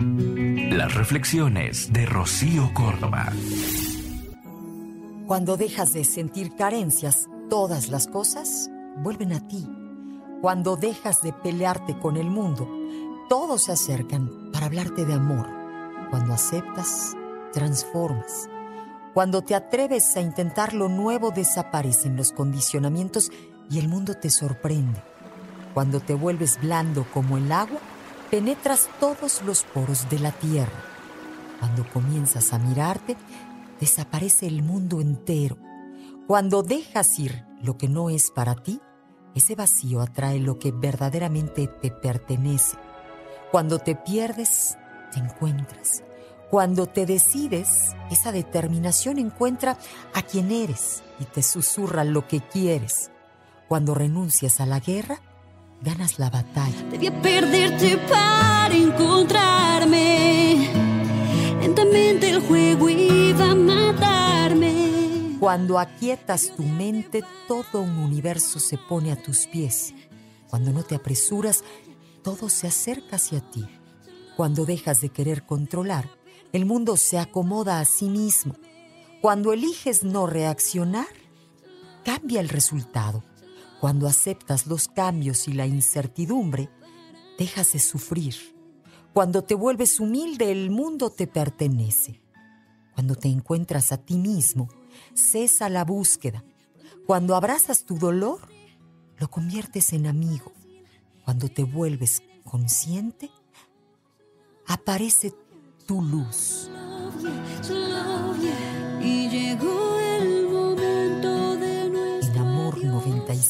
Las reflexiones de Rocío Córdoba. Cuando dejas de sentir carencias, todas las cosas vuelven a ti. Cuando dejas de pelearte con el mundo, todos se acercan para hablarte de amor. Cuando aceptas, transformas. Cuando te atreves a intentar lo nuevo, desaparecen los condicionamientos y el mundo te sorprende. Cuando te vuelves blando como el agua, penetras todos los poros de la tierra. Cuando comienzas a mirarte, desaparece el mundo entero. Cuando dejas ir lo que no es para ti, ese vacío atrae lo que verdaderamente te pertenece. Cuando te pierdes, te encuentras. Cuando te decides, esa determinación encuentra a quien eres y te susurra lo que quieres. Cuando renuncias a la guerra, ganas la batalla. Debía perderte para encontrarme. Lentamente el juego iba a matarme. Cuando aquietas tu mente, todo un universo se pone a tus pies. Cuando no te apresuras, todo se acerca hacia ti. Cuando dejas de querer controlar, el mundo se acomoda a sí mismo. Cuando eliges no reaccionar, cambia el resultado. Cuando aceptas los cambios y la incertidumbre, dejas de sufrir. Cuando te vuelves humilde, el mundo te pertenece. Cuando te encuentras a ti mismo, cesa la búsqueda. Cuando abrazas tu dolor, lo conviertes en amigo. Cuando te vuelves consciente, aparece tu luz.